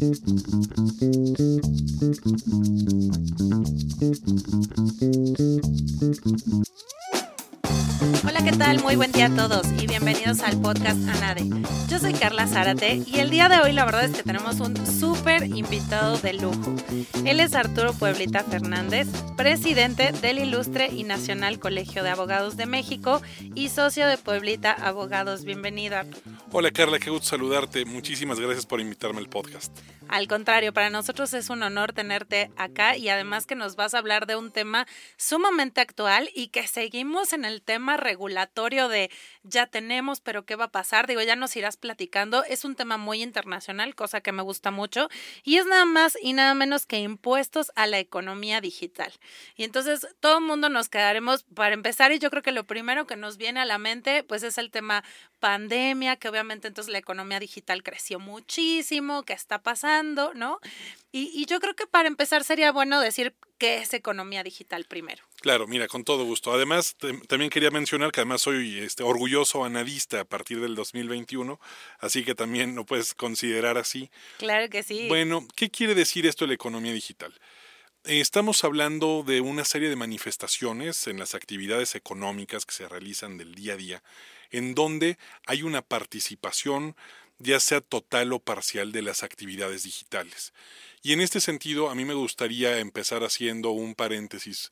Thank you. Hola, ¿qué tal? Muy buen día a todos y bienvenidos al podcast ANADE. Yo soy Carla Zárate y el día de hoy la verdad es que tenemos un súper invitado de lujo. Él es Arturo Pueblita Fernández, presidente del Ilustre y Nacional Colegio de Abogados de México y socio de Pueblita Abogados. Bienvenido. Hola Carla, qué gusto saludarte. Muchísimas gracias por invitarme al podcast. Al contrario, para nosotros es un honor tenerte acá y además que nos vas a hablar de un tema sumamente actual y que seguimos en el tema regulatorio de ya tenemos, pero ¿qué va a pasar? Digo, ya nos irás platicando. Es un tema muy internacional, cosa que me gusta mucho, y es nada más y nada menos que impuestos a la economía digital. Y entonces todo el mundo nos quedaremos para empezar y yo creo que lo primero que nos viene a la mente pues es el tema pandemia, que obviamente entonces la economía digital creció muchísimo, ¿qué está pasando? ¿No? Y, yo creo que para empezar sería bueno decir qué es economía digital primero. Claro, mira, con todo gusto. Además, también quería mencionar que además soy este, orgulloso analista a partir del 2021, así que también lo puedes considerar así. Claro que sí. Bueno, ¿qué quiere decir esto de la economía digital? Estamos hablando de una serie de manifestaciones en las actividades económicas que se realizan del día a día, en donde hay una participación ya sea total o parcial de las actividades digitales. Y en este sentido, a mí me gustaría empezar haciendo un paréntesis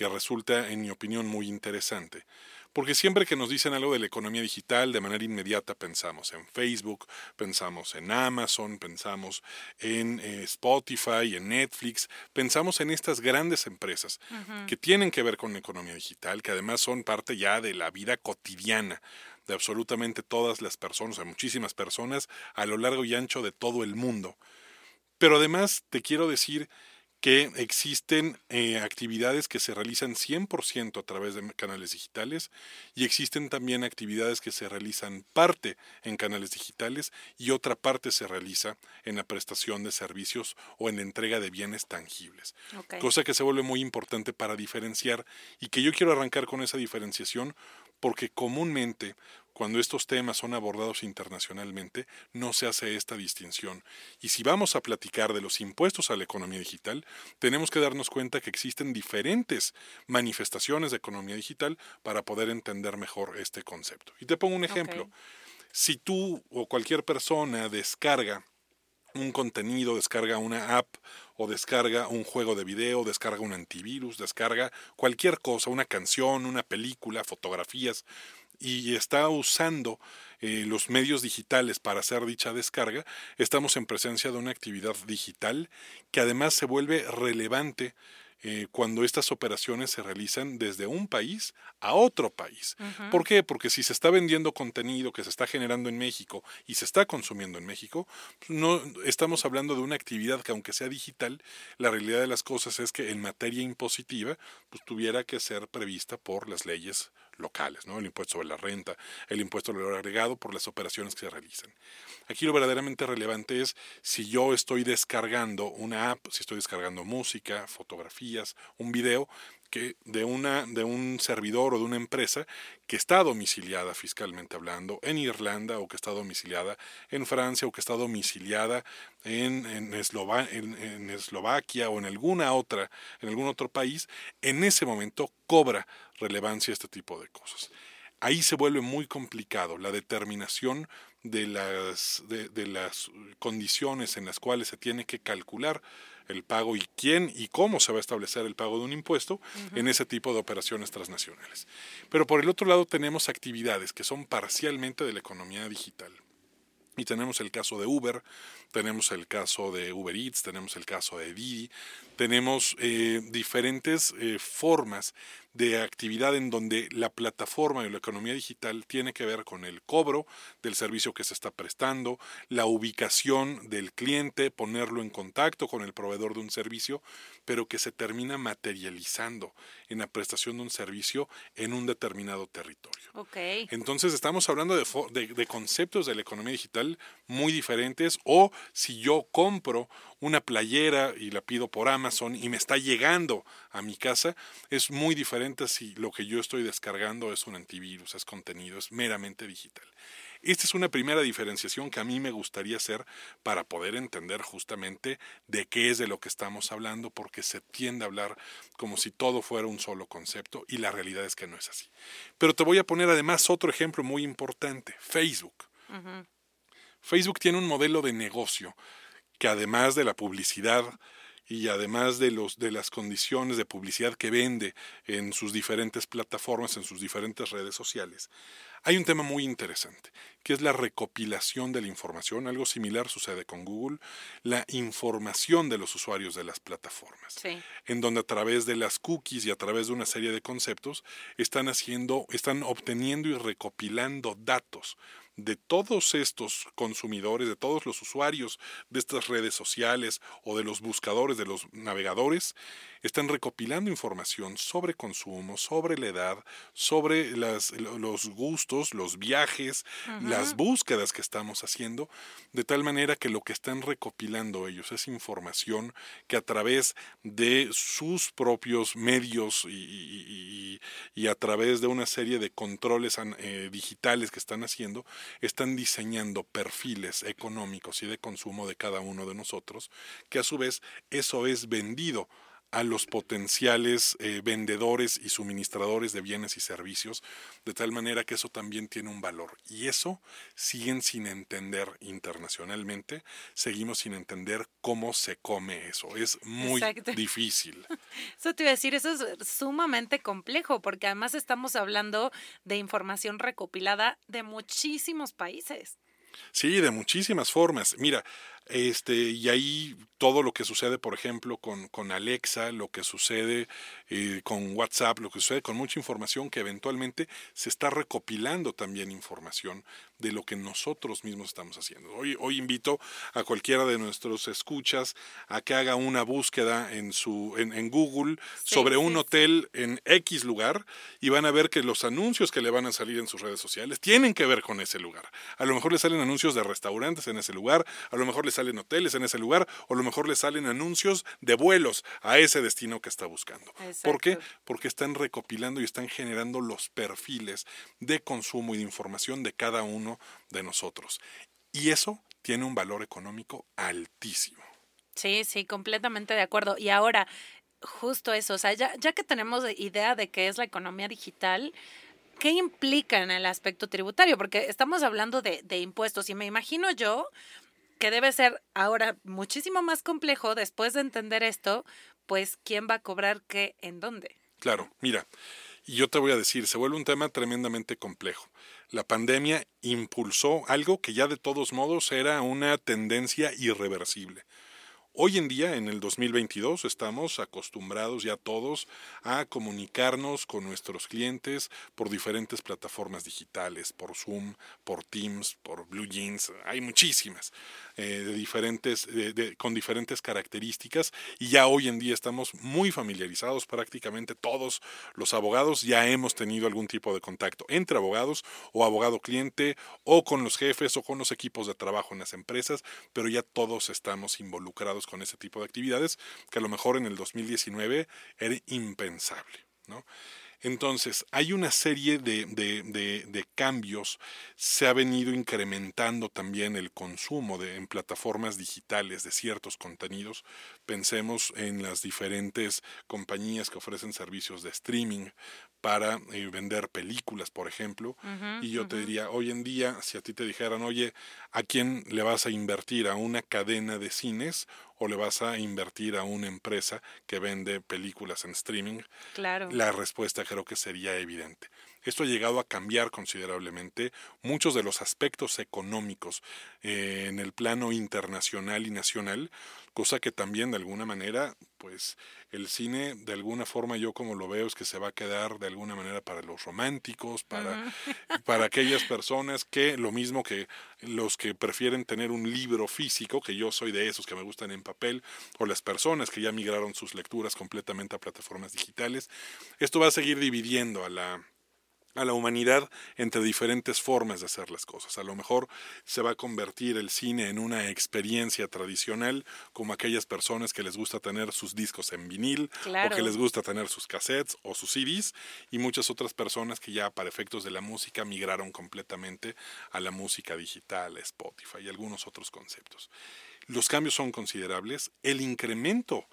que resulta, en mi opinión, muy interesante. Porque siempre que nos dicen algo de la economía digital, de manera inmediata pensamos en Facebook, pensamos en Amazon, pensamos en eh, Spotify, en Netflix, pensamos en estas grandes empresas que tienen que ver con la economía digital, que además son parte ya de la vida cotidiana de absolutamente todas las personas, de muchísimas personas a lo largo y ancho de todo el mundo. Pero además te quiero decir que existen eh, actividades que se realizan 100% a través de canales digitales y existen también actividades que se realizan parte en canales digitales y otra parte se realiza en la prestación de servicios o en la entrega de bienes tangibles. Cosa que se vuelve muy importante para diferenciar y que yo quiero arrancar con esa diferenciación porque comúnmente cuando estos temas son abordados internacionalmente, no se hace esta distinción. Y si vamos a platicar de los impuestos a la economía digital, tenemos que darnos cuenta que existen diferentes manifestaciones de economía digital para poder entender mejor este concepto. Y te pongo un ejemplo. Si tú o cualquier persona descarga un contenido, descarga una app o descarga un juego de video, descarga un antivirus, descarga cualquier cosa, una canción, una película, fotografías, y está usando eh, los medios digitales para hacer dicha descarga, estamos en presencia de una actividad digital que además se vuelve relevante eh, cuando estas operaciones se realizan desde un país a otro país. ¿Por qué? Porque si se está vendiendo contenido que se está generando en México y se está consumiendo en México, no estamos hablando de una actividad que aunque sea digital, la realidad de las cosas es que en materia impositiva pues tuviera que ser prevista por las leyes locales, el impuesto sobre la renta, el impuesto al valor agregado por las operaciones que se realizan. Aquí lo verdaderamente relevante es si yo estoy descargando una app, si estoy descargando música, fotografías, un video, de, una, de un servidor o de una empresa que está domiciliada fiscalmente hablando en Irlanda o que está domiciliada en Francia o que está domiciliada en, Eslovaquia o en alguna otra, en algún otro país, en ese momento cobra relevancia este tipo de cosas. Ahí se vuelve muy complicado la determinación de las, de las condiciones en las cuales se tiene que calcular el pago y quién y cómo se va a establecer el pago de un impuesto en ese tipo de operaciones transnacionales. Pero por el otro lado tenemos actividades que son parcialmente de la economía digital. Y tenemos el caso de Uber, tenemos el caso de Uber Eats, tenemos el caso de Didi, tenemos eh, diferentes eh, formas de actividad en donde la plataforma y la economía digital tiene que ver con el cobro del servicio que se está prestando, la ubicación del cliente, ponerlo en contacto con el proveedor de un servicio, pero que se termina materializando en la prestación de un servicio en un determinado territorio. Entonces estamos hablando de, de conceptos de la economía digital muy diferentes o si yo compro una playera y la pido por Amazon y me está llegando a mi casa, es muy diferente si lo que yo estoy descargando es un antivirus, es contenido, es meramente digital. Esta es una primera diferenciación que a mí me gustaría hacer para poder entender justamente de qué es de lo que estamos hablando, porque se tiende a hablar como si todo fuera un solo concepto y la realidad es que no es así. Pero te voy a poner además otro ejemplo muy importante, Facebook. Facebook tiene un modelo de negocio que además de la publicidad y además de, los, de las condiciones de publicidad que vende en sus diferentes plataformas, en sus diferentes redes sociales, hay un tema muy interesante, que es la recopilación de la información. Algo similar sucede con Google, la información de los usuarios de las plataformas, en donde a través de las cookies y a través de una serie de conceptos están haciendo, están obteniendo y recopilando datos de todos estos consumidores, de todos los usuarios de estas redes sociales o de los buscadores, de los navegadores, están recopilando información sobre consumo, sobre la edad, sobre las, los gustos, los viajes, las búsquedas que estamos haciendo, de tal manera que lo que están recopilando ellos es información que a través de sus propios medios y, a través de una serie de controles eh, digitales que están haciendo, están diseñando perfiles económicos y de consumo de cada uno de nosotros, que a su vez eso es vendido a los potenciales eh, vendedores y suministradores de bienes y servicios, de tal manera que eso también tiene un valor. Y eso siguen sin entender internacionalmente, seguimos sin entender cómo se come eso. Es muy difícil. Eso te iba a decir, eso es sumamente complejo, porque además estamos hablando de información recopilada de muchísimos países. Sí, de muchísimas formas. Mira, este, y ahí todo lo que sucede, por ejemplo, con, con Alexa, lo que sucede eh, con WhatsApp, lo que sucede con mucha información que eventualmente se está recopilando también información de lo que nosotros mismos estamos haciendo. Hoy, hoy invito a cualquiera de nuestros escuchas a que haga una búsqueda en, su, en, en Google sobre un hotel en X lugar y van a ver que los anuncios que le van a salir en sus redes sociales tienen que ver con ese lugar. A lo mejor le salen anuncios de restaurantes en ese lugar, a lo mejor le salen hoteles en ese lugar, o a lo mejor le salen anuncios de vuelos a ese destino que está buscando. ¿Por qué? Porque están recopilando y están generando los perfiles de consumo y de información de cada uno de nosotros. Y eso tiene un valor económico altísimo. Sí, sí, completamente de acuerdo. Y ahora, justo eso, o sea, ya, ya que tenemos idea de qué es la economía digital, ¿qué implica en el aspecto tributario? Porque estamos hablando de, de, impuestos y me imagino yo que debe ser ahora muchísimo más complejo después de entender esto, pues quién va a cobrar qué en dónde. Claro, mira, y yo te voy a decir, se vuelve un tema tremendamente complejo. La pandemia impulsó algo que ya de todos modos era una tendencia irreversible. Hoy en día, en el 2022, estamos acostumbrados ya todos a comunicarnos con nuestros clientes por diferentes plataformas digitales, por Zoom, por Teams, por Blue Jeans, hay muchísimas. Eh, de diferentes, con diferentes características y ya hoy en día estamos muy familiarizados, prácticamente todos los abogados ya hemos tenido algún tipo de contacto entre abogados o abogado cliente o con los jefes o con los equipos de trabajo en las empresas, pero ya todos estamos involucrados con ese tipo de actividades que a lo mejor en el 2019 era impensable. ¿no? Entonces, hay una serie de, de, cambios, se ha venido incrementando también el consumo de, en plataformas digitales de ciertos contenidos. Pensemos en las diferentes compañías que ofrecen servicios de streaming para eh, vender películas, por ejemplo. y yo te diría, hoy en día, si a ti te dijeran, oye, ¿a quién le vas a invertir? ¿A una cadena de cines o le vas a invertir a una empresa que vende películas en streaming? Claro. La respuesta creo que sería evidente. Esto ha llegado a cambiar considerablemente muchos de los aspectos económicos eh, en el plano internacional y nacional, cosa que también de alguna manera, pues el cine de alguna forma yo como lo veo es que se va a quedar de alguna manera para los románticos, para, para aquellas personas que lo mismo que los que prefieren tener un libro físico, que yo soy de esos que me gustan en papel, o las personas que ya migraron sus lecturas completamente a plataformas digitales, esto va a seguir dividiendo a la a la humanidad entre diferentes formas de hacer las cosas. A lo mejor se va a convertir el cine en una experiencia tradicional, como aquellas personas que les gusta tener sus discos en vinil, o que les gusta tener sus cassettes o sus CDs, y muchas otras personas que ya para efectos de la música migraron completamente a la música digital, a Spotify y algunos otros conceptos. Los cambios son considerables, el incremento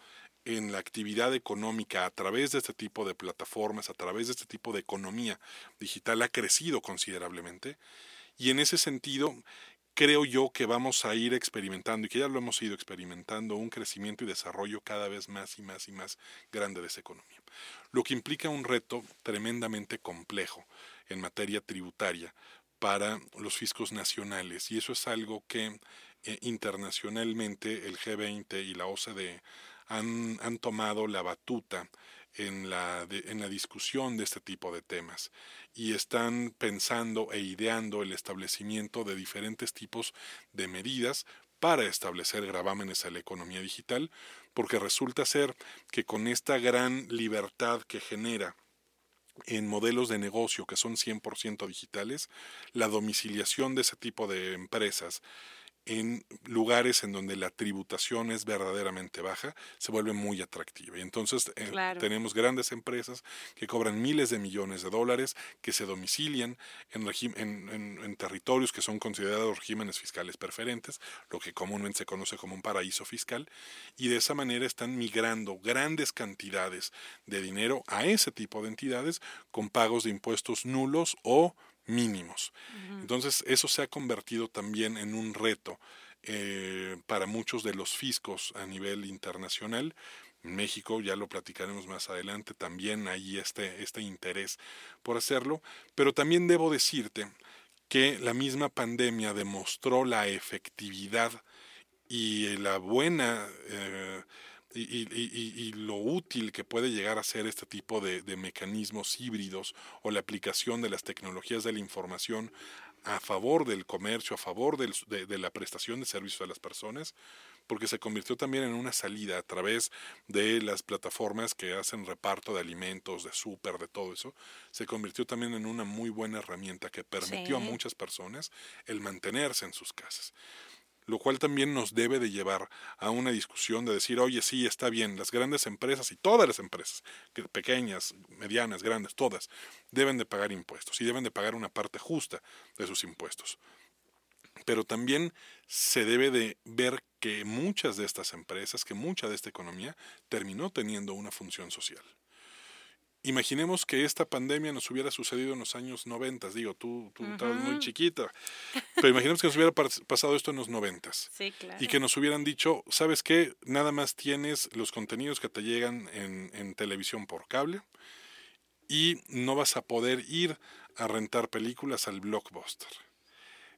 en la actividad económica a través de este tipo de plataformas, a través de este tipo de economía digital ha crecido considerablemente. Y en ese sentido creo yo que vamos a ir experimentando y que ya lo hemos ido experimentando un crecimiento y desarrollo cada vez más y más y más grande de esa economía, lo que implica un reto tremendamente complejo en materia tributaria para los fiscos nacionales y eso es algo que eh, internacionalmente el G20 y la OCDE han, tomado la batuta en la, en la discusión de este tipo de temas y están pensando e ideando el establecimiento de diferentes tipos de medidas para establecer gravámenes a la economía digital, porque resulta ser que con esta gran libertad que genera en modelos de negocio que son 100% digitales, la domiciliación de ese tipo de empresas en lugares en donde la tributación es verdaderamente baja, se vuelve muy atractiva. Y entonces eh, tenemos grandes empresas que cobran miles de millones de dólares, que se domicilian en, en, en, territorios que son considerados regímenes fiscales preferentes, lo que comúnmente se conoce como un paraíso fiscal, y de esa manera están migrando grandes cantidades de dinero a ese tipo de entidades con pagos de impuestos nulos o mínimos. Entonces, eso se ha convertido también en un reto eh, para muchos de los fiscos a nivel internacional. En México, ya lo platicaremos más adelante, también hay este, este interés por hacerlo, pero también debo decirte que la misma pandemia demostró la efectividad y la buena eh, y, lo útil que puede llegar a ser este tipo de, mecanismos híbridos o la aplicación de las tecnologías de la información a favor del comercio, a favor de, la prestación de servicios a las personas, porque se convirtió también en una salida a través de las plataformas que hacen reparto de alimentos, de súper, de todo eso, se convirtió también en una muy buena herramienta que permitió a muchas personas el mantenerse en sus casas lo cual también nos debe de llevar a una discusión de decir, oye, sí, está bien, las grandes empresas y todas las empresas, pequeñas, medianas, grandes, todas, deben de pagar impuestos y deben de pagar una parte justa de sus impuestos. Pero también se debe de ver que muchas de estas empresas, que mucha de esta economía terminó teniendo una función social. Imaginemos que esta pandemia nos hubiera sucedido en los años 90, digo, tú, tú estabas muy chiquita, pero imaginemos que nos hubiera pasado esto en los 90 sí, claro. y que nos hubieran dicho, ¿sabes qué? Nada más tienes los contenidos que te llegan en, en televisión por cable y no vas a poder ir a rentar películas al blockbuster.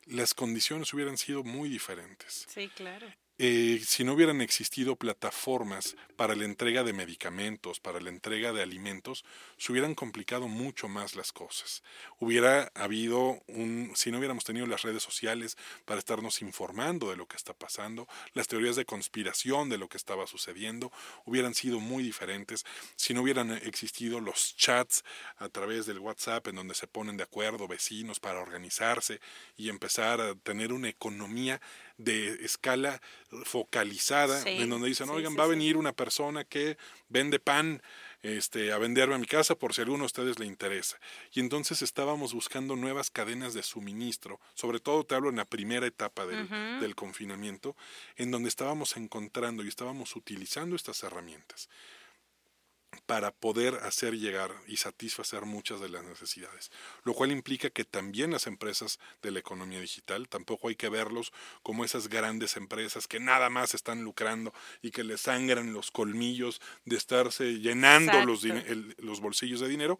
Las condiciones hubieran sido muy diferentes. Sí, claro. Eh, si no hubieran existido plataformas para la entrega de medicamentos, para la entrega de alimentos, se hubieran complicado mucho más las cosas. Hubiera habido un, si no hubiéramos tenido las redes sociales para estarnos informando de lo que está pasando, las teorías de conspiración de lo que estaba sucediendo hubieran sido muy diferentes. Si no hubieran existido los chats a través del WhatsApp en donde se ponen de acuerdo vecinos para organizarse y empezar a tener una economía de escala focalizada, en donde dicen, oigan, va a venir una persona que vende pan este, a venderme a mi casa por si a alguno de ustedes le interesa. Y entonces estábamos buscando nuevas cadenas de suministro, sobre todo te hablo en la primera etapa del, del confinamiento, en donde estábamos encontrando y estábamos utilizando estas herramientas para poder hacer llegar y satisfacer muchas de las necesidades, lo cual implica que también las empresas de la economía digital, tampoco hay que verlos como esas grandes empresas que nada más están lucrando y que les sangran los colmillos de estarse llenando los, los bolsillos de dinero,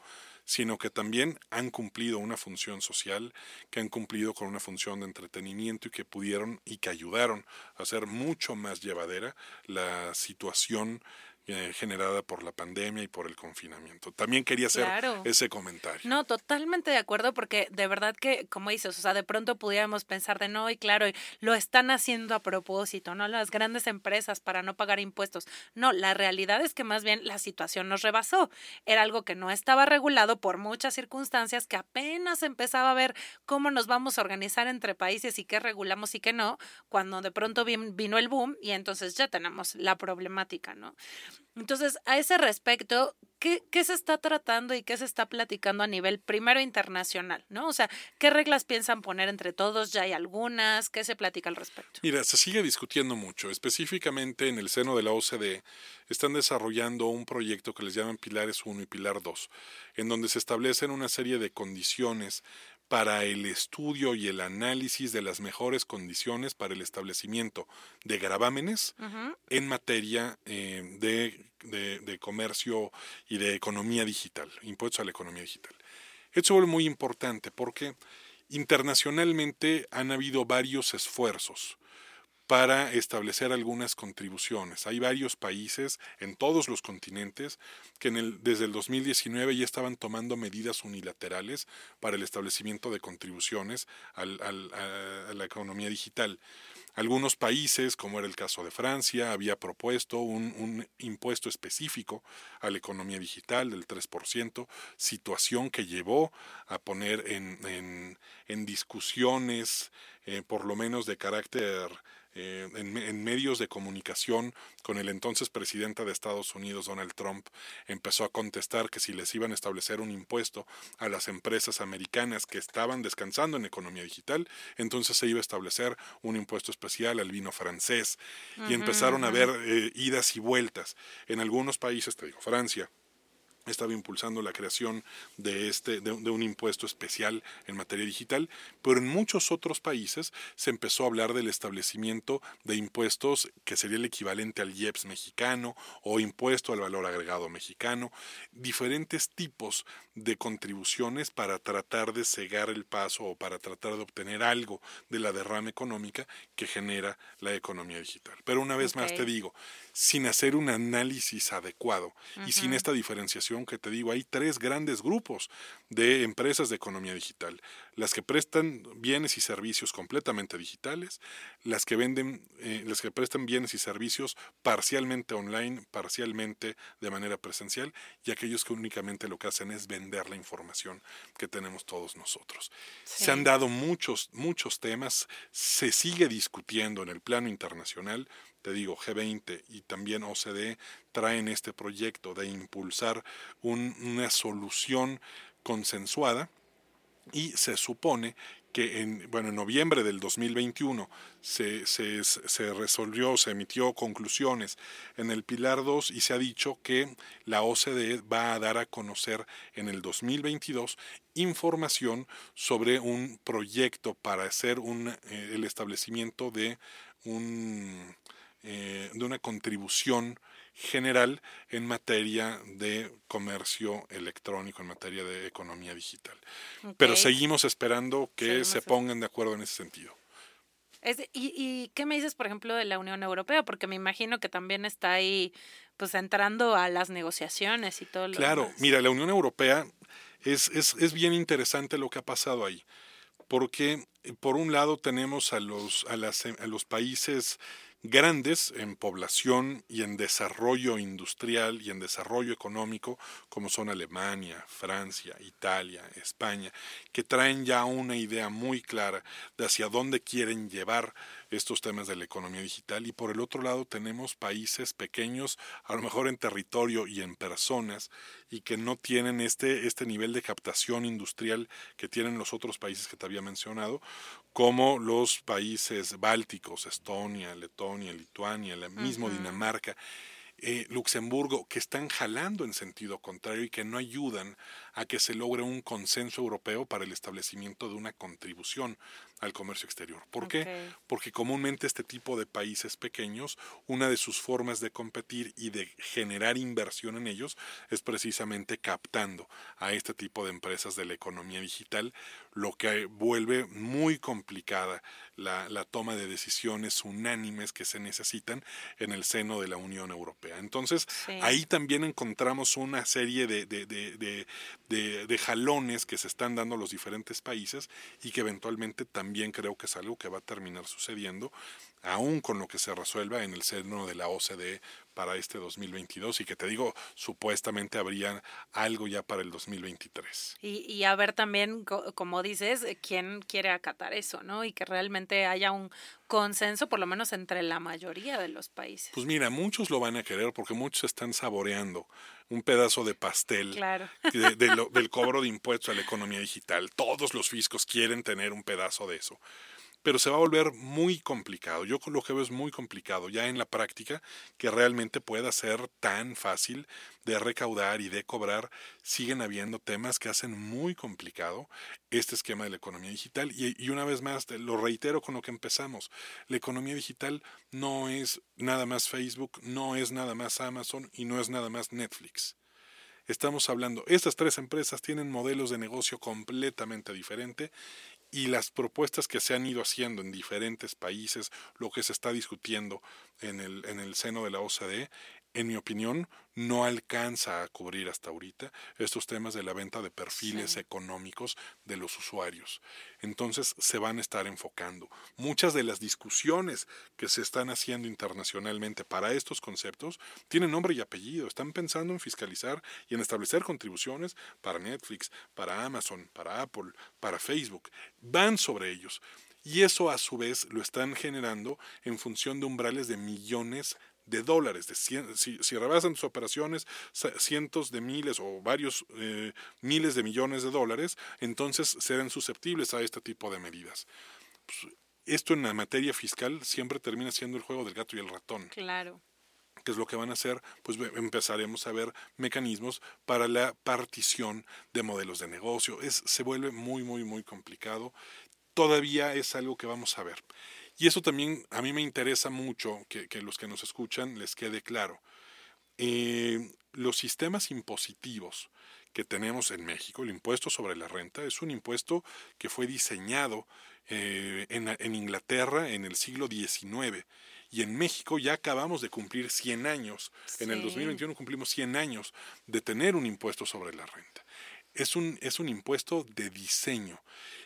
sino que también han cumplido una función social, que han cumplido con una función de entretenimiento y que pudieron y que ayudaron a hacer mucho más llevadera la situación eh, generada por la pandemia y por el confinamiento. También quería hacer ese comentario. No, totalmente de acuerdo, porque de verdad que, como dices, o sea, de pronto pudiéramos pensar de no, y claro, lo están haciendo a propósito, ¿no? Las grandes empresas para no pagar impuestos. No, la realidad es que más bien la situación nos rebasó. Era algo que no estaba regulado por muchas circunstancias, que apenas empezaba a ver cómo nos vamos a organizar entre países y qué regulamos y qué no, cuando de pronto vino el boom y entonces ya tenemos la problemática, ¿no? Entonces, a ese respecto, ¿qué, ¿qué, se está tratando y qué se está platicando a nivel primero internacional? ¿no? O sea, ¿qué reglas piensan poner entre todos? ¿Ya hay algunas? ¿Qué se platica al respecto? Mira, se sigue discutiendo mucho. Específicamente en el seno de la OCDE están desarrollando un proyecto que les llaman Pilares 1 y Pilar 2, en donde se establecen una serie de condiciones para el estudio y el análisis de las mejores condiciones para el establecimiento de gravámenes en materia eh, de, de, comercio y de economía digital, impuestos a la economía digital. Esto vuelve muy importante porque internacionalmente han habido varios esfuerzos para establecer algunas contribuciones. Hay varios países en todos los continentes que desde el 2019 ya estaban tomando medidas unilaterales para el establecimiento de contribuciones a, la economía digital. Algunos países, como era el caso de Francia, había propuesto un, impuesto específico a la economía digital del 3%, situación que llevó a poner en discusiones, eh, por lo menos de carácter eh, en, medios de comunicación con el entonces presidente de Estados Unidos, Donald Trump, empezó a contestar que si les iban a establecer un impuesto a las empresas americanas que estaban descansando en economía digital, entonces se iba a establecer un impuesto especial al vino francés. y empezaron a ver eh, idas y vueltas. En algunos países, te digo, Francia, estaba impulsando la creación de, este, de, un impuesto especial en materia digital, pero en muchos otros países se empezó a hablar del establecimiento de impuestos que sería el equivalente al IEPS mexicano o impuesto al valor agregado mexicano, diferentes tipos de contribuciones para tratar de cegar el paso o para tratar de obtener algo de la derrama económica que genera la economía digital. Pero una vez más te digo, sin hacer un análisis adecuado y sin esta diferenciación que te digo, hay tres grandes grupos de empresas de economía digital, las que prestan bienes y servicios completamente digitales, las que venden, eh, las que prestan bienes y servicios parcialmente online, parcialmente de manera presencial y aquellos que únicamente lo que hacen es vender la información que tenemos todos nosotros. Se han dado muchos, muchos temas, se sigue discutiendo en el plano internacional, te digo, G20 y también OCDE traen este proyecto de impulsar una solución consensuada y se supone que en, bueno, en noviembre del 2021 se, se, resolvió, se emitió conclusiones en el Pilar 2 y se ha dicho que la OCDE va a dar a conocer en el 2022 información sobre un proyecto para hacer un, eh, el establecimiento de un eh, de una contribución general en materia de comercio electrónico, en materia de economía digital. Pero seguimos esperando que se pongan de acuerdo en ese sentido. y, ¿Y qué me dices, por ejemplo, de la Unión Europea? Porque me imagino que también está ahí, pues, entrando a las negociaciones y todo lo Claro, mira, la Unión Europea es, es, es bien interesante lo que ha pasado ahí porque por un lado tenemos a los, a, las, a los países grandes en población y en desarrollo industrial y en desarrollo económico, como son Alemania, Francia, Italia, España, que traen ya una idea muy clara de hacia dónde quieren llevar estos temas de la economía digital y por el otro lado tenemos países pequeños, a lo mejor en territorio y en personas, y que no tienen este, este nivel de captación industrial que tienen los otros países que te había mencionado, como los países bálticos, Estonia, Letonia, Lituania, la mismo Dinamarca. Eh, Luxemburgo, que están jalando en sentido contrario y que no ayudan a que se logre un consenso europeo para el establecimiento de una contribución al comercio exterior. ¿Por qué? Porque comúnmente este tipo de países pequeños, una de sus formas de competir y de generar inversión en ellos es precisamente captando a este tipo de empresas de la economía digital, lo que vuelve muy complicada la, toma de decisiones unánimes que se necesitan en el seno de la Unión Europea. Entonces, ahí también encontramos una serie de, de, de, de, jalones que se están dando los diferentes países y que eventualmente también creo que es algo que va a terminar sucediendo, aún con lo que se resuelva en el seno de la OCDE para este 2022 y que te digo, supuestamente habría algo ya para el 2023. Y, y a ver también, como dices, quién quiere acatar eso, ¿no? Y que realmente haya un consenso, por lo menos entre la mayoría de los países. Pues mira, muchos lo van a querer porque muchos están saboreando un pedazo de pastel del cobro de impuestos a la economía digital. Todos los fiscos quieren tener un pedazo de eso pero se va a volver muy complicado. Yo lo que veo es muy complicado ya en la práctica que realmente pueda ser tan fácil de recaudar y de cobrar. Siguen habiendo temas que hacen muy complicado este esquema de la economía digital y, y una vez más lo reitero con lo que empezamos. La economía digital no es nada más Facebook, no es nada más Amazon y no es nada más Netflix. Estamos hablando, estas tres empresas tienen modelos de negocio completamente diferentes y las propuestas que se han ido haciendo en diferentes países, lo que se está discutiendo en el, en el seno de la OCDE, en mi opinión, no alcanza a cubrir hasta ahorita estos temas de la venta de perfiles económicos de los usuarios. Entonces se van a estar enfocando. Muchas de las discusiones que se están haciendo internacionalmente para estos conceptos tienen nombre y apellido. Están pensando en fiscalizar y en establecer contribuciones para Netflix, para Amazon, para Apple, para Facebook. Van sobre ellos. Y eso a su vez lo están generando en función de umbrales de millones de dólares. De si, si, rebasan sus operaciones cientos de miles o varios eh, miles de millones de dólares, entonces serán susceptibles a este tipo de medidas. Pues, esto en la materia fiscal siempre termina siendo el juego del gato y el ratón. Claro. ¿Qué es lo que van a hacer? Pues empezaremos a ver mecanismos para la partición de modelos de negocio. Es, se vuelve muy, muy, muy complicado. Todavía es algo que vamos a ver. Y eso también a mí me interesa mucho que, que los que nos escuchan les quede claro. Eh, los sistemas impositivos que tenemos en México, el impuesto sobre la renta, es un impuesto que fue diseñado eh, en, en, Inglaterra en el siglo XIX. Y en México ya acabamos de cumplir 100 años. En el 2021 cumplimos 100 años de tener un impuesto sobre la renta. Es un, es un impuesto de diseño.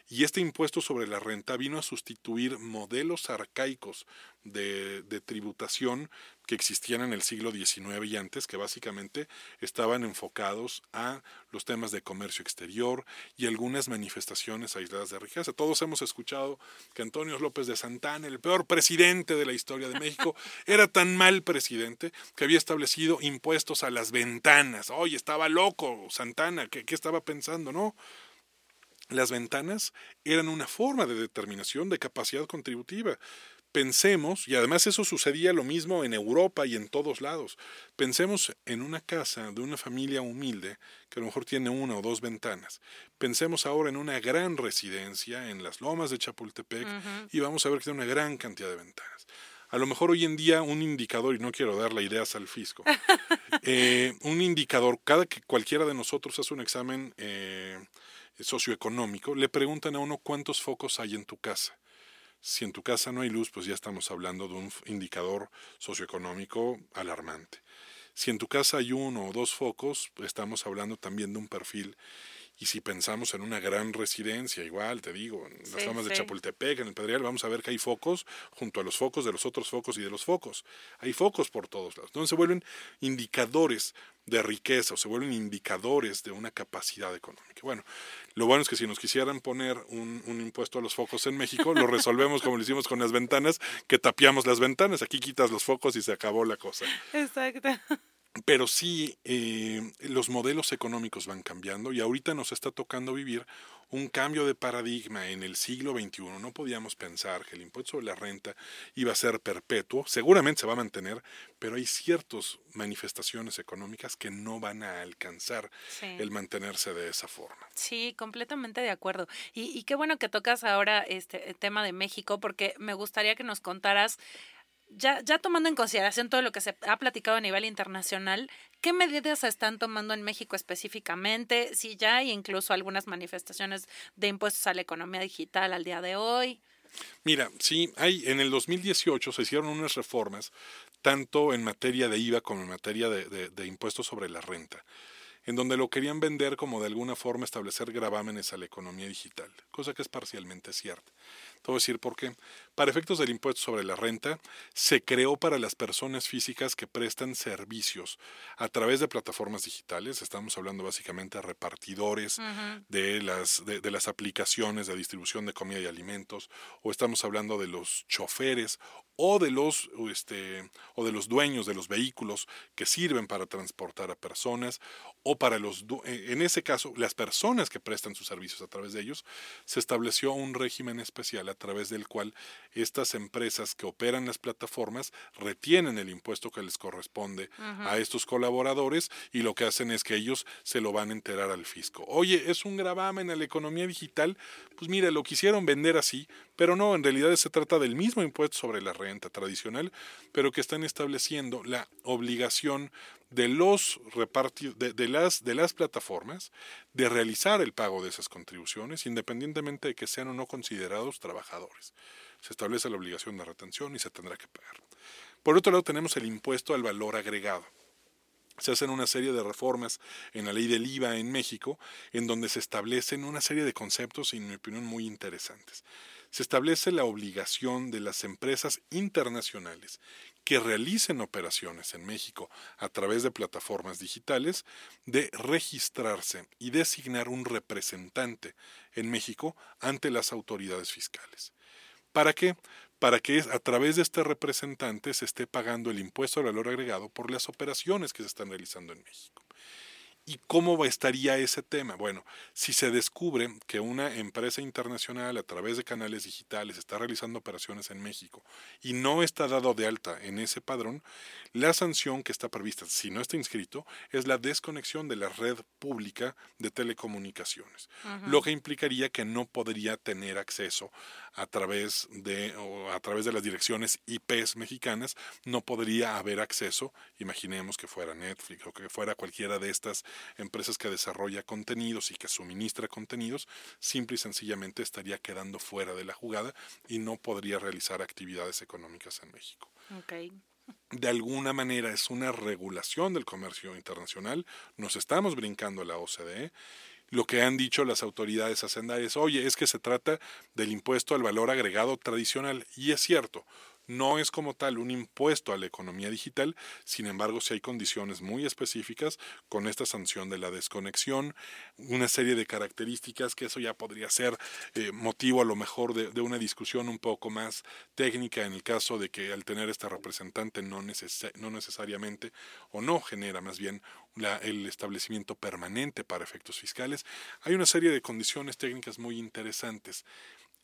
Y este impuesto sobre la renta vino a sustituir modelos arcaicos de, de tributación que existían en el siglo XIX y antes, que básicamente estaban enfocados a los temas de comercio exterior y algunas manifestaciones aisladas de riqueza. Todos hemos escuchado que Antonio López de Santana, el peor presidente de la historia de México, era tan mal presidente que había establecido impuestos a las ventanas. Oye, estaba loco Santana, ¿qué, qué estaba pensando? No, las ventanas eran una forma de determinación de capacidad contributiva. Pensemos, y además eso sucedía lo mismo en Europa y en todos lados, pensemos en una casa de una familia humilde que a lo mejor tiene una o dos ventanas. Pensemos ahora en una gran residencia en las lomas de Chapultepec y vamos a ver que tiene una gran cantidad de ventanas. A lo mejor hoy en día un indicador, y no quiero darle ideas al fisco, eh, un indicador, cada que cualquiera de nosotros hace un examen eh, socioeconómico, le preguntan a uno cuántos focos hay en tu casa. Si en tu casa no hay luz, pues ya estamos hablando de un indicador socioeconómico alarmante. Si en tu casa hay uno o dos focos, estamos hablando también de un perfil y si pensamos en una gran residencia, igual te digo, en las zonas de Chapultepec, en el Pedregal, vamos a ver que hay focos junto a los focos de los otros focos y de los focos. Hay focos por todos lados. Entonces se vuelven indicadores de riqueza o se vuelven indicadores de una capacidad económica. Bueno, lo bueno es que si nos quisieran poner un, un impuesto a los focos en México, lo resolvemos como lo hicimos con las ventanas, que tapiamos las ventanas, aquí quitas los focos y se acabó la cosa. Exacto. Pero sí, eh, los modelos económicos van cambiando y ahorita nos está tocando vivir un cambio de paradigma en el siglo XXI. No podíamos pensar que el impuesto sobre la renta iba a ser perpetuo, seguramente se va a mantener, pero hay ciertas manifestaciones económicas que no van a alcanzar el mantenerse de esa forma. Sí, completamente de acuerdo. Y, y qué bueno que tocas ahora este tema de México, porque me gustaría que nos contaras ya, tomando en consideración todo lo que se ha platicado a nivel internacional, ¿qué medidas se están tomando en México específicamente? Si ya hay incluso algunas manifestaciones de impuestos a la economía digital al día de hoy. Mira, sí, hay en el 2018 se hicieron unas reformas, tanto en materia de IVA como en materia de impuestos sobre la renta en donde lo querían vender como de alguna forma establecer gravámenes a la economía digital, cosa que es parcialmente cierta. Te voy a decir por qué. Para efectos del impuesto sobre la renta, se creó para las personas físicas que prestan servicios a través de plataformas digitales. Estamos hablando básicamente de repartidores de, las, de, las aplicaciones de distribución de comida y alimentos, o estamos hablando de los choferes o de los este o de los dueños de los vehículos que sirven para transportar a personas o para los eh, en ese caso las personas que prestan sus servicios a través de ellos se estableció un régimen especial a través del cual estas empresas que operan las plataformas retienen el impuesto que les corresponde a estos colaboradores y lo que hacen es que ellos se lo van a enterar al fisco. Oye, es un gravamen a la economía digital. Pues mira, lo quisieron vender así, pero no, en realidad se trata del mismo impuesto sobre la renta tradicional, pero que están estableciendo la obligación de los de, de, las, de las plataformas de realizar el pago de esas contribuciones, independientemente de que sean o no considerados trabajadores se establece la obligación de retención y se tendrá que pagar. Por otro lado, tenemos el impuesto al valor agregado. Se hacen una serie de reformas en la ley del IVA en México, en donde se establecen una serie de conceptos, en mi opinión, muy interesantes. Se establece la obligación de las empresas internacionales que realicen operaciones en México a través de plataformas digitales de registrarse y designar un representante en México ante las autoridades fiscales. ¿Para qué? Para que a través de este representante se esté pagando el impuesto al valor agregado por las operaciones que se están realizando en México. ¿Y cómo estaría ese tema? Bueno, si se descubre que una empresa internacional a través de canales digitales está realizando operaciones en México y no está dado de alta en ese padrón, la sanción que está prevista, si no está inscrito, es la desconexión de la red pública de telecomunicaciones, lo que implicaría que no podría tener acceso a través de a través de las direcciones IPs mexicanas, no podría haber acceso, imaginemos que fuera Netflix o que fuera cualquiera de estas empresas que desarrolla contenidos y que suministra contenidos, simple y sencillamente estaría quedando fuera de la jugada y no podría realizar actividades económicas en México. De alguna manera es una regulación del comercio internacional, nos estamos brincando la OCDE lo que han dicho las autoridades hacendarias, oye, es que se trata del impuesto al valor agregado tradicional, y es cierto, no es como tal un impuesto a la economía digital, sin embargo, si hay condiciones muy específicas con esta sanción de la desconexión, una serie de características que eso ya podría ser eh, motivo a lo mejor de, una discusión un poco más técnica en el caso de que al tener este representante no, no necesariamente o no genera más bien el establecimiento permanente para efectos fiscales. Hay una serie de condiciones técnicas muy interesantes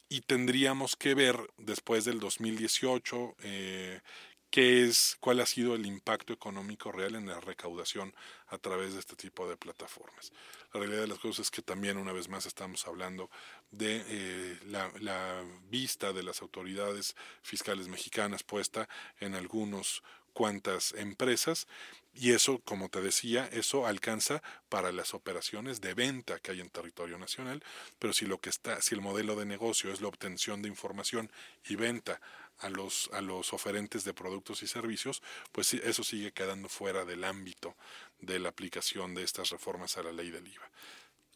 y tendríamos que ver después del 2018 eh, qué es, cuál ha sido el impacto económico real en la recaudación a través de este tipo de plataformas. La realidad de las cosas es que también una vez más estamos hablando de eh, la, la, vista de las autoridades fiscales mexicanas puesta en algunos cuantas empresas y eso, como te decía, eso alcanza para las operaciones de venta que hay en territorio nacional, pero si lo que está, si el modelo de negocio es la obtención de información y venta a los, a los oferentes de productos y servicios, pues eso sigue quedando fuera del ámbito de la aplicación de estas reformas a la ley del IVA.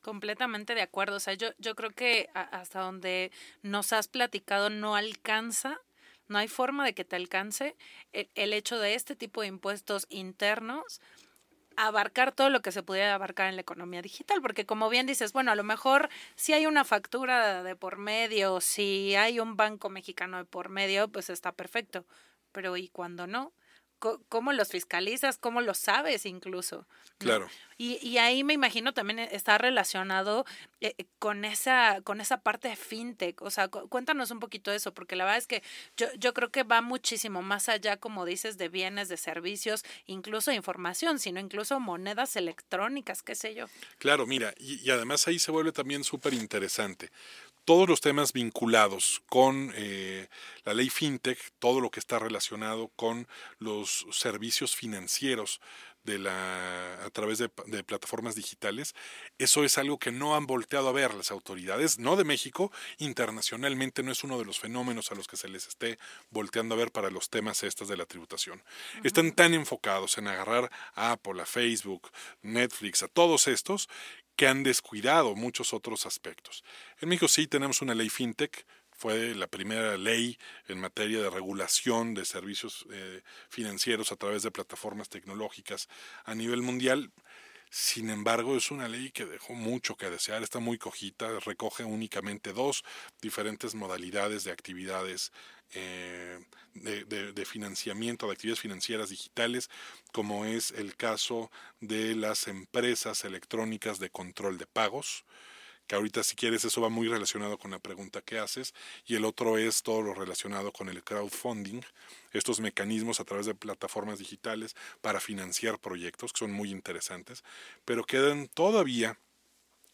Completamente de acuerdo. O sea, yo, yo creo que hasta donde nos has platicado no alcanza no hay forma de que te alcance el, hecho de este tipo de impuestos internos abarcar todo lo que se pudiera abarcar en la economía digital, porque como bien dices, bueno, a lo mejor si hay una factura de por medio, si hay un banco mexicano de por medio, pues está perfecto, pero ¿y cuando no? cómo los fiscalizas, cómo lo sabes incluso. Claro. Y, y, ahí me imagino también está relacionado eh, con, esa, con esa parte de fintech. O sea, cuéntanos un poquito de eso, porque la verdad es que yo, creo que va muchísimo más allá, como dices, de bienes, de servicios, incluso información, sino incluso monedas electrónicas, qué sé yo. Claro, mira, y, y además ahí se vuelve también súper interesante todos los temas vinculados con eh, la ley FinTech, todo lo que está relacionado con los servicios financieros de la, a través de, plataformas digitales, eso es algo que no han volteado a ver las autoridades, no de México, internacionalmente no es uno de los fenómenos a los que se les esté volteando a ver para los temas estos de la tributación. Están tan enfocados en agarrar a Apple, a Facebook, Netflix, a todos estos, que han descuidado muchos otros aspectos. En México sí tenemos una ley fintech, fue la primera ley en materia de regulación de servicios eh, financieros a través de plataformas tecnológicas a nivel mundial. Sin embargo, es una ley que dejó mucho que desear, está muy cojita, recoge únicamente dos diferentes modalidades de actividades eh, de, financiamiento, de actividades financieras digitales, como es el caso de las empresas electrónicas de control de pagos, que ahorita si quieres eso va muy relacionado con la pregunta que haces, y el otro es todo lo relacionado con el crowdfunding, estos mecanismos a través de plataformas digitales para financiar proyectos, que son muy interesantes, pero quedan todavía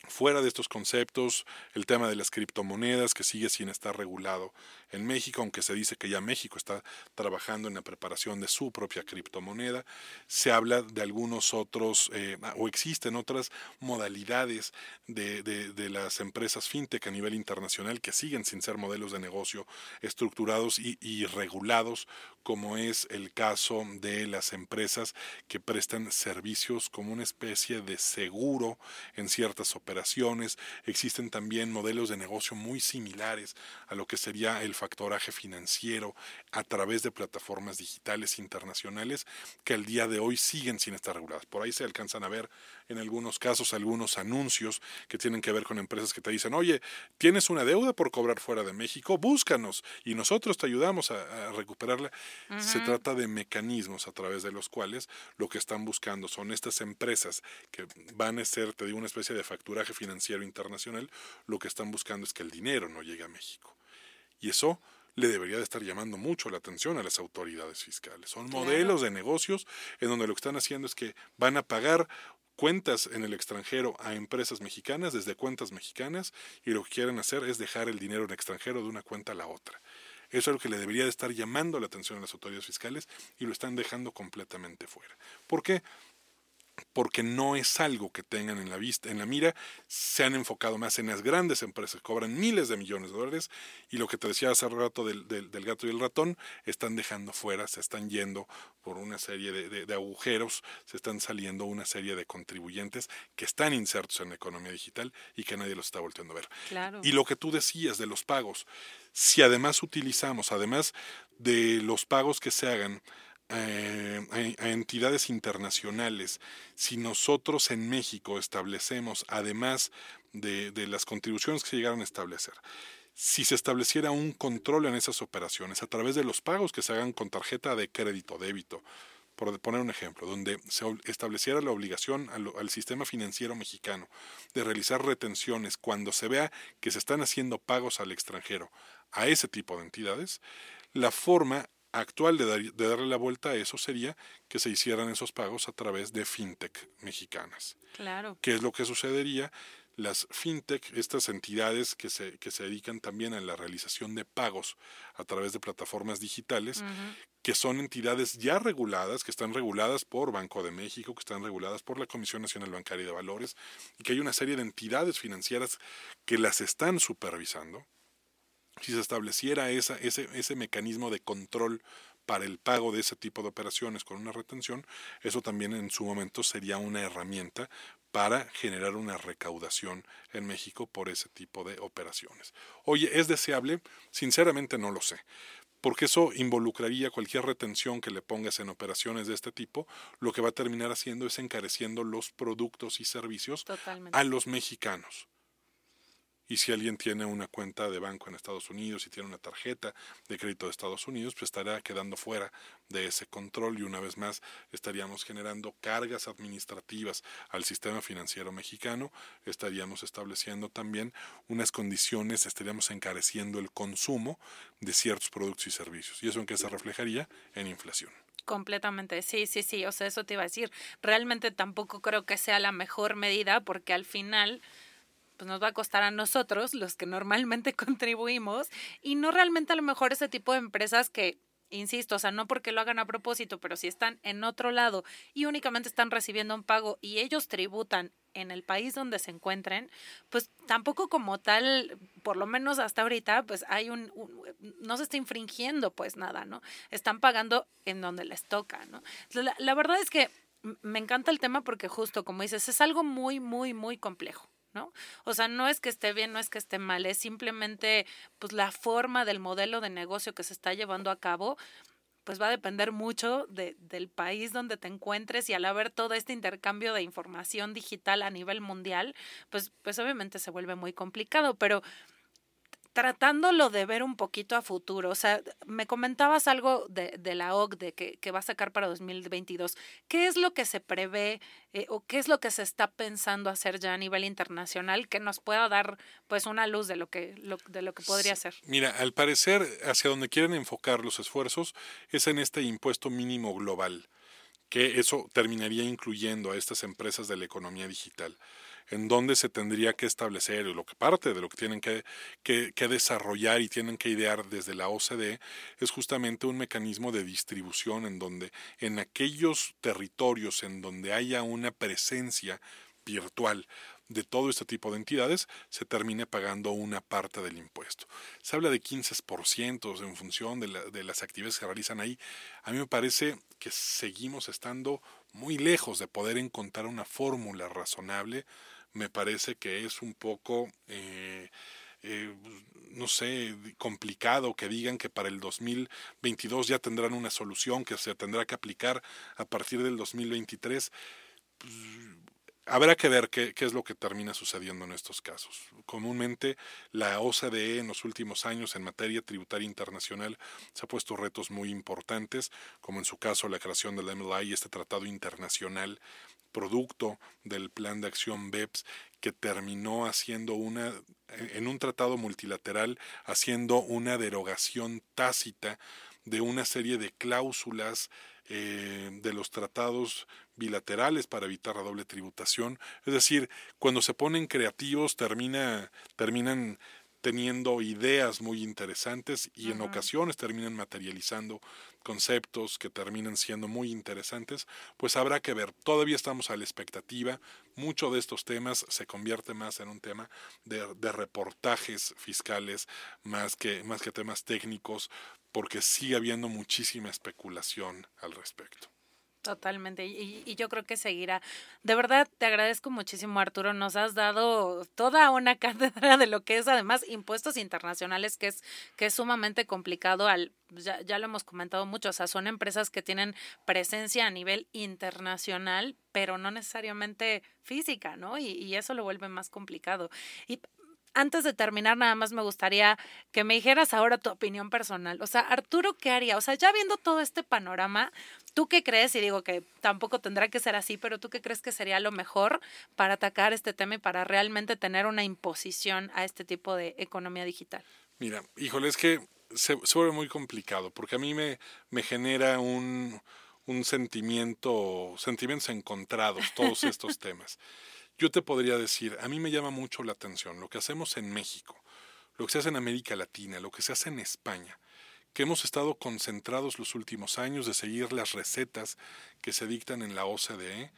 Fuera de estos conceptos, el tema de las criptomonedas, que sigue sin estar regulado en México, aunque se dice que ya México está trabajando en la preparación de su propia criptomoneda. Se habla de algunos otros, eh, o existen otras modalidades de, de, las empresas fintech a nivel internacional que siguen sin ser modelos de negocio estructurados y, y regulados, como es el caso de las empresas que prestan servicios como una especie de seguro en ciertas operaciones, existen también modelos de negocio muy similares a lo que sería el factoraje financiero a través de plataformas digitales internacionales que al día de hoy siguen sin estar reguladas. Por ahí se alcanzan a ver en algunos casos algunos anuncios que tienen que ver con empresas que te dicen, oye, tienes una deuda por cobrar fuera de México, búscanos y nosotros te ayudamos a, recuperarla. Se trata de mecanismos a través de los cuales lo que están buscando son estas empresas que van a ser, te digo, una especie de facturaje financiero internacional, lo que están buscando es que el dinero no llegue a México. Y eso le debería de estar llamando mucho la atención a las autoridades fiscales. Son modelos de negocios en donde lo que están haciendo es que van a pagar cuentas en el extranjero a empresas mexicanas desde cuentas mexicanas y lo que quieren hacer es dejar el dinero en extranjero de una cuenta a la otra. Eso es lo que le debería de estar llamando la atención a las autoridades fiscales y lo están dejando completamente fuera. ¿Por qué? Porque no es algo que tengan en la vista, en la mira, se han enfocado más en las grandes empresas que cobran miles de millones de dólares y lo que te decía hace rato del, gato y el ratón, están dejando fuera, se están yendo por una serie de, agujeros, se están saliendo una serie de contribuyentes que están insertos en la economía digital y que nadie los está volteando a ver. Y lo que tú decías de los pagos, si además utilizamos, además de los pagos que se hagan, eh, a, entidades internacionales, si nosotros en México establecemos, además de, las contribuciones que se llegaron a establecer, si se estableciera un control en esas operaciones a través de los pagos que se hagan con tarjeta de crédito, débito, por poner un ejemplo, donde se estableciera la obligación al, sistema financiero mexicano de realizar retenciones cuando se vea que se están haciendo pagos al extranjero a ese tipo de entidades, la forma actual de, darle la vuelta a eso sería que se hicieran esos pagos a través de fintech mexicanas. Claro. ¿Qué es lo que sucedería? Las fintech, estas entidades que se, que se dedican también a la realización de pagos a través de plataformas digitales, que son entidades ya reguladas, que están reguladas por Banco de México, que están reguladas por la Comisión Nacional Bancaria de Valores, y que hay una serie de entidades financieras que las están supervisando, si se estableciera esa, ese, ese mecanismo de control para el pago de ese tipo de operaciones con una retención, eso también en su momento sería una herramienta para generar una recaudación en México por ese tipo de operaciones. Oye, ¿es deseable? Sinceramente no lo sé, porque eso involucraría cualquier retención que le pongas en operaciones de este tipo, lo que va a terminar haciendo es encareciendo los productos y servicios a los mexicanos y si alguien tiene una cuenta de banco en Estados Unidos y tiene una tarjeta de crédito de Estados Unidos, pues estará quedando fuera de ese control y una vez más estaríamos generando cargas administrativas al sistema financiero mexicano, estaríamos estableciendo también unas condiciones, estaríamos encareciendo el consumo de ciertos productos y servicios. ¿Y eso en qué se reflejaría? En inflación. Completamente, sí, sí, sí, o sea, eso te iba a decir. Realmente tampoco creo que sea la mejor medida porque al final pues nos va a costar a nosotros, los que normalmente contribuimos, y no realmente a lo mejor ese tipo de empresas que, insisto, o sea, no porque lo hagan a propósito, pero si están en otro lado y únicamente están recibiendo un pago y ellos tributan en el país donde se encuentren, pues tampoco como tal, por lo menos hasta ahorita, pues hay un, no se está infringiendo pues nada, ¿no? Están pagando en donde les toca, ¿no? La, la verdad es que me encanta el tema porque justo como dices, es algo muy, muy, muy complejo. ¿No? O sea, no es que esté bien, no es que esté mal, es simplemente pues la forma del modelo de negocio que se está llevando a cabo pues va a depender mucho de, del país donde te encuentres y al haber todo este intercambio de información digital a nivel mundial, pues, pues obviamente se vuelve muy complicado, pero tratándolo de ver un poquito a futuro, o sea, me comentabas algo de, de la OCDE que, que, va a sacar para 2022. ¿Qué es lo que se prevé eh, o qué es lo que se está pensando hacer ya a nivel internacional que nos pueda dar pues una luz de lo que, lo, de lo que podría ser? Mira, al parecer hacia donde quieren enfocar los esfuerzos es en este impuesto mínimo global, que eso terminaría incluyendo a estas empresas de la economía digital en donde se tendría que establecer, o lo que parte de lo que tienen que, que, desarrollar y tienen que idear desde la OCDE, es justamente un mecanismo de distribución en donde en aquellos territorios en donde haya una presencia virtual de todo este tipo de entidades se termine pagando una parte del impuesto. Se habla de 15% en función de, de, las actividades que se realizan ahí. A mí me parece que seguimos estando muy lejos de poder encontrar una fórmula razonable me parece que es un poco, eh, eh, no sé, complicado que digan que para el 2022 ya tendrán una solución que se tendrá que aplicar a partir del 2023. Pues, habrá que ver qué, es lo que termina sucediendo en estos casos. Comúnmente la OCDE en los últimos años en materia tributaria internacional se ha puesto retos muy importantes, como en su caso la creación del MLI, este tratado internacional producto del plan de acción BEPS que terminó haciendo una en un tratado multilateral haciendo una derogación tácita de una serie de cláusulas eh, de los tratados bilaterales para evitar la doble tributación. Es decir, cuando se ponen creativos termina, terminan teniendo ideas muy interesantes y en ocasiones terminan materializando conceptos que terminan siendo muy interesantes, pues habrá que ver. Todavía estamos a la expectativa. Mucho de estos temas se convierte más en un tema de, de reportajes fiscales más que, más que temas técnicos, porque sigue habiendo muchísima especulación al respecto. Totalmente, y, y, yo creo que seguirá. De verdad, te agradezco muchísimo, Arturo. Nos has dado toda una cátedra de lo que es además impuestos internacionales, que es, que es sumamente complicado al, ya, ya lo hemos comentado mucho, o sea, son empresas que tienen presencia a nivel internacional, pero no necesariamente física, ¿no? Y, y eso lo vuelve más complicado. Antes de terminar, nada más me gustaría que me dijeras ahora tu opinión personal. O sea, Arturo, ¿qué haría? O sea, ya viendo todo este panorama, ¿tú qué crees? Y digo que tampoco tendrá que ser así, pero ¿tú qué crees que sería lo mejor para atacar este tema y para realmente tener una imposición a este tipo de economía digital? Mira, híjole, es que se, se vuelve muy complicado porque a mí me, me genera un, un sentimiento, sentimientos encontrados todos estos temas. Yo te podría decir, a mí me llama mucho la atención lo que hacemos en México, lo que se hace en América Latina, lo que se hace en España, que hemos estado concentrados los últimos años de seguir las recetas que se dictan en la OCDE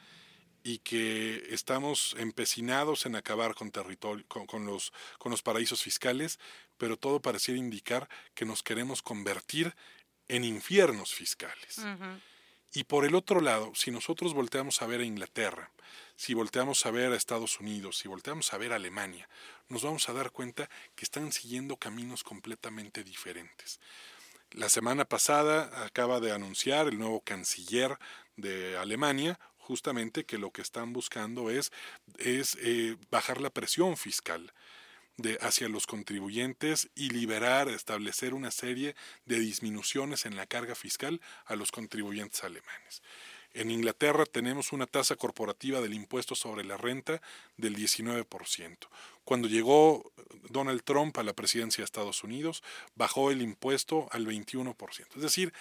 y que estamos empecinados en acabar con, territorio, con, los, con los paraísos fiscales, pero todo pareciera indicar que nos queremos convertir en infiernos fiscales. Y por el otro lado, si nosotros volteamos a ver a Inglaterra, si volteamos a ver a Estados Unidos, si volteamos a ver a Alemania, nos vamos a dar cuenta que están siguiendo caminos completamente diferentes. La semana pasada acaba de anunciar el nuevo canciller de Alemania justamente que lo que están buscando es, es eh, bajar la presión fiscal. De, hacia los contribuyentes y liberar, establecer una serie de disminuciones en la carga fiscal a los contribuyentes alemanes. En Inglaterra tenemos una tasa corporativa del impuesto sobre la renta del 19%. Cuando llegó Donald Trump a la presidencia de Estados Unidos, bajó el impuesto al 21%. Es decir,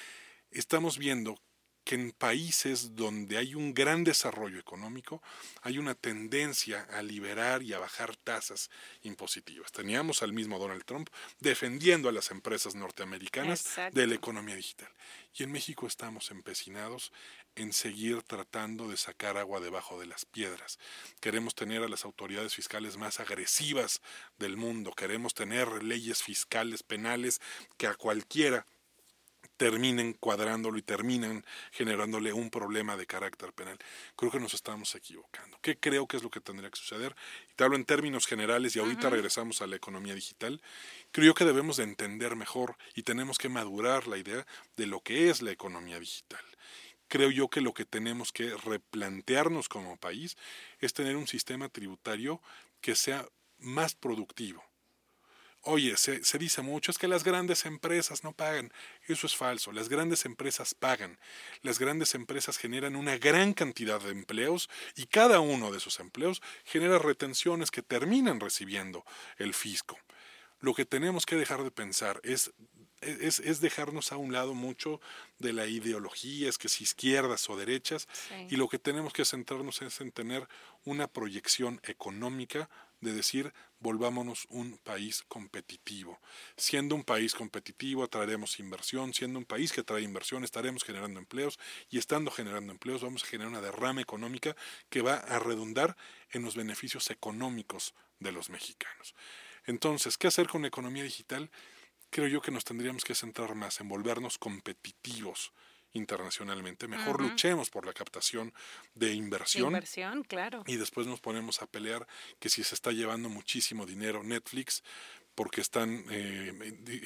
estamos viendo que en países donde hay un gran desarrollo económico hay una tendencia a liberar y a bajar tasas impositivas. Teníamos al mismo Donald Trump defendiendo a las empresas norteamericanas de la economía digital. Y en México estamos empecinados en seguir tratando de sacar agua debajo de las piedras. Queremos tener a las autoridades fiscales más agresivas del mundo. Queremos tener leyes fiscales penales que a cualquiera terminen cuadrándolo y terminan generándole un problema de carácter penal. Creo que nos estamos equivocando. ¿Qué creo que es lo que tendría que suceder? Y te hablo en términos generales y ahorita regresamos a la economía digital. Creo que debemos de entender mejor y tenemos que madurar la idea de lo que es la economía digital. Creo yo que lo que tenemos que replantearnos como país es tener un sistema tributario que sea más productivo Oye, se, se, dice mucho, es que las grandes empresas no pagan. Eso es falso. Las grandes empresas pagan. Las grandes empresas generan una gran cantidad de empleos y cada uno de esos empleos genera retenciones que terminan recibiendo el fisco. Lo que tenemos que dejar de pensar es es, es, dejarnos a un lado mucho de la ideología, es que si izquierdas o derechas, y lo que tenemos que centrarnos es en tener una proyección económica de decir, volvámonos un país competitivo. Siendo un país competitivo, atraeremos inversión, siendo un país que trae inversión, estaremos generando empleos y estando generando empleos vamos a generar una derrama económica que va a redundar en los beneficios económicos de los mexicanos. Entonces, ¿qué hacer con la economía digital? Creo yo que nos tendríamos que centrar más en volvernos competitivos internacionalmente. Mejor luchemos por la captación de inversión. Inversión, claro. Y después nos ponemos a pelear que si se está llevando muchísimo dinero Netflix porque están eh,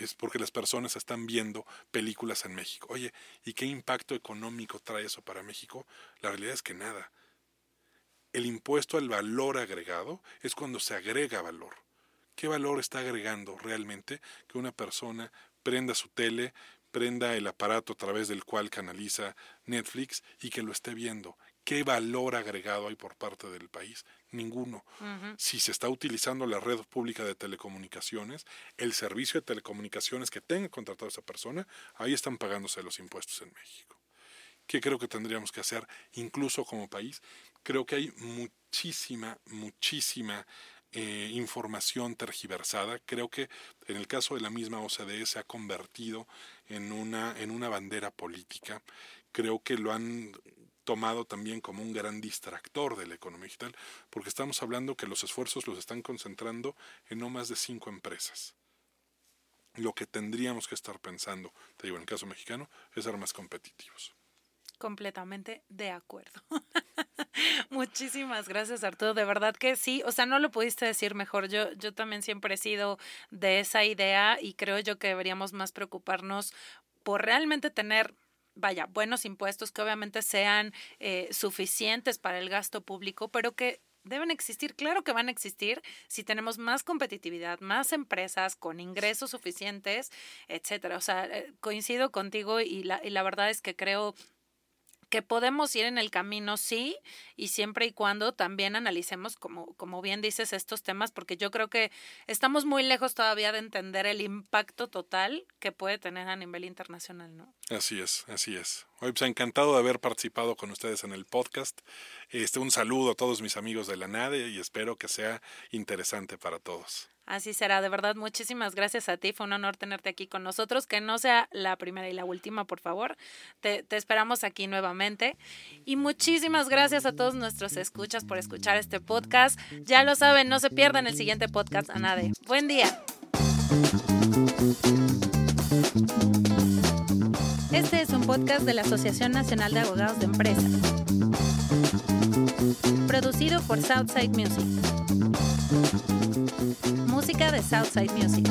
es porque las personas están viendo películas en México. Oye, ¿y qué impacto económico trae eso para México? La realidad es que nada. El impuesto al valor agregado es cuando se agrega valor. ¿Qué valor está agregando realmente que una persona prenda su tele, prenda el aparato a través del cual canaliza Netflix y que lo esté viendo. ¿Qué valor agregado hay por parte del país? Ninguno. Si se está utilizando la red pública de telecomunicaciones, el servicio de telecomunicaciones que tenga contratado esa persona, ahí están pagándose los impuestos en México. ¿Qué creo que tendríamos que hacer incluso como país? Creo que hay muchísima, muchísima eh, información tergiversada. Creo que en el caso de la misma OCDE se ha convertido en una, en una bandera política. Creo que lo han tomado también como un gran distractor de la economía digital, porque estamos hablando que los esfuerzos los están concentrando en no más de cinco empresas. Lo que tendríamos que estar pensando, te digo, en el caso mexicano, es ser más competitivos. Completamente de acuerdo. Muchísimas gracias, Arturo. De verdad que sí, o sea, no lo pudiste decir mejor. Yo, yo también siempre he sido de esa idea y creo yo que deberíamos más preocuparnos por realmente tener vaya, buenos impuestos que obviamente sean eh, suficientes para el gasto público, pero que deben existir, claro que van a existir si tenemos más competitividad, más empresas con ingresos suficientes, etcétera. O sea, eh, coincido contigo y la, y la verdad es que creo que podemos ir en el camino, sí, y siempre y cuando también analicemos, como, como bien dices, estos temas, porque yo creo que estamos muy lejos todavía de entender el impacto total que puede tener a nivel internacional, ¿no? Así es, así es. Hoy pues encantado de haber participado con ustedes en el podcast. Este, un saludo a todos mis amigos de la NADE y espero que sea interesante para todos. Así será, de verdad, muchísimas gracias a ti. Fue un honor tenerte aquí con nosotros. Que no sea la primera y la última, por favor. Te, esperamos aquí nuevamente. Y muchísimas gracias a todos nuestros escuchas por escuchar este podcast. Ya lo saben, no se pierdan el siguiente podcast a nadie. Buen día. Este es un podcast de la Asociación Nacional de Abogados de Empresas. Producido por Southside Music Música de Southside Music.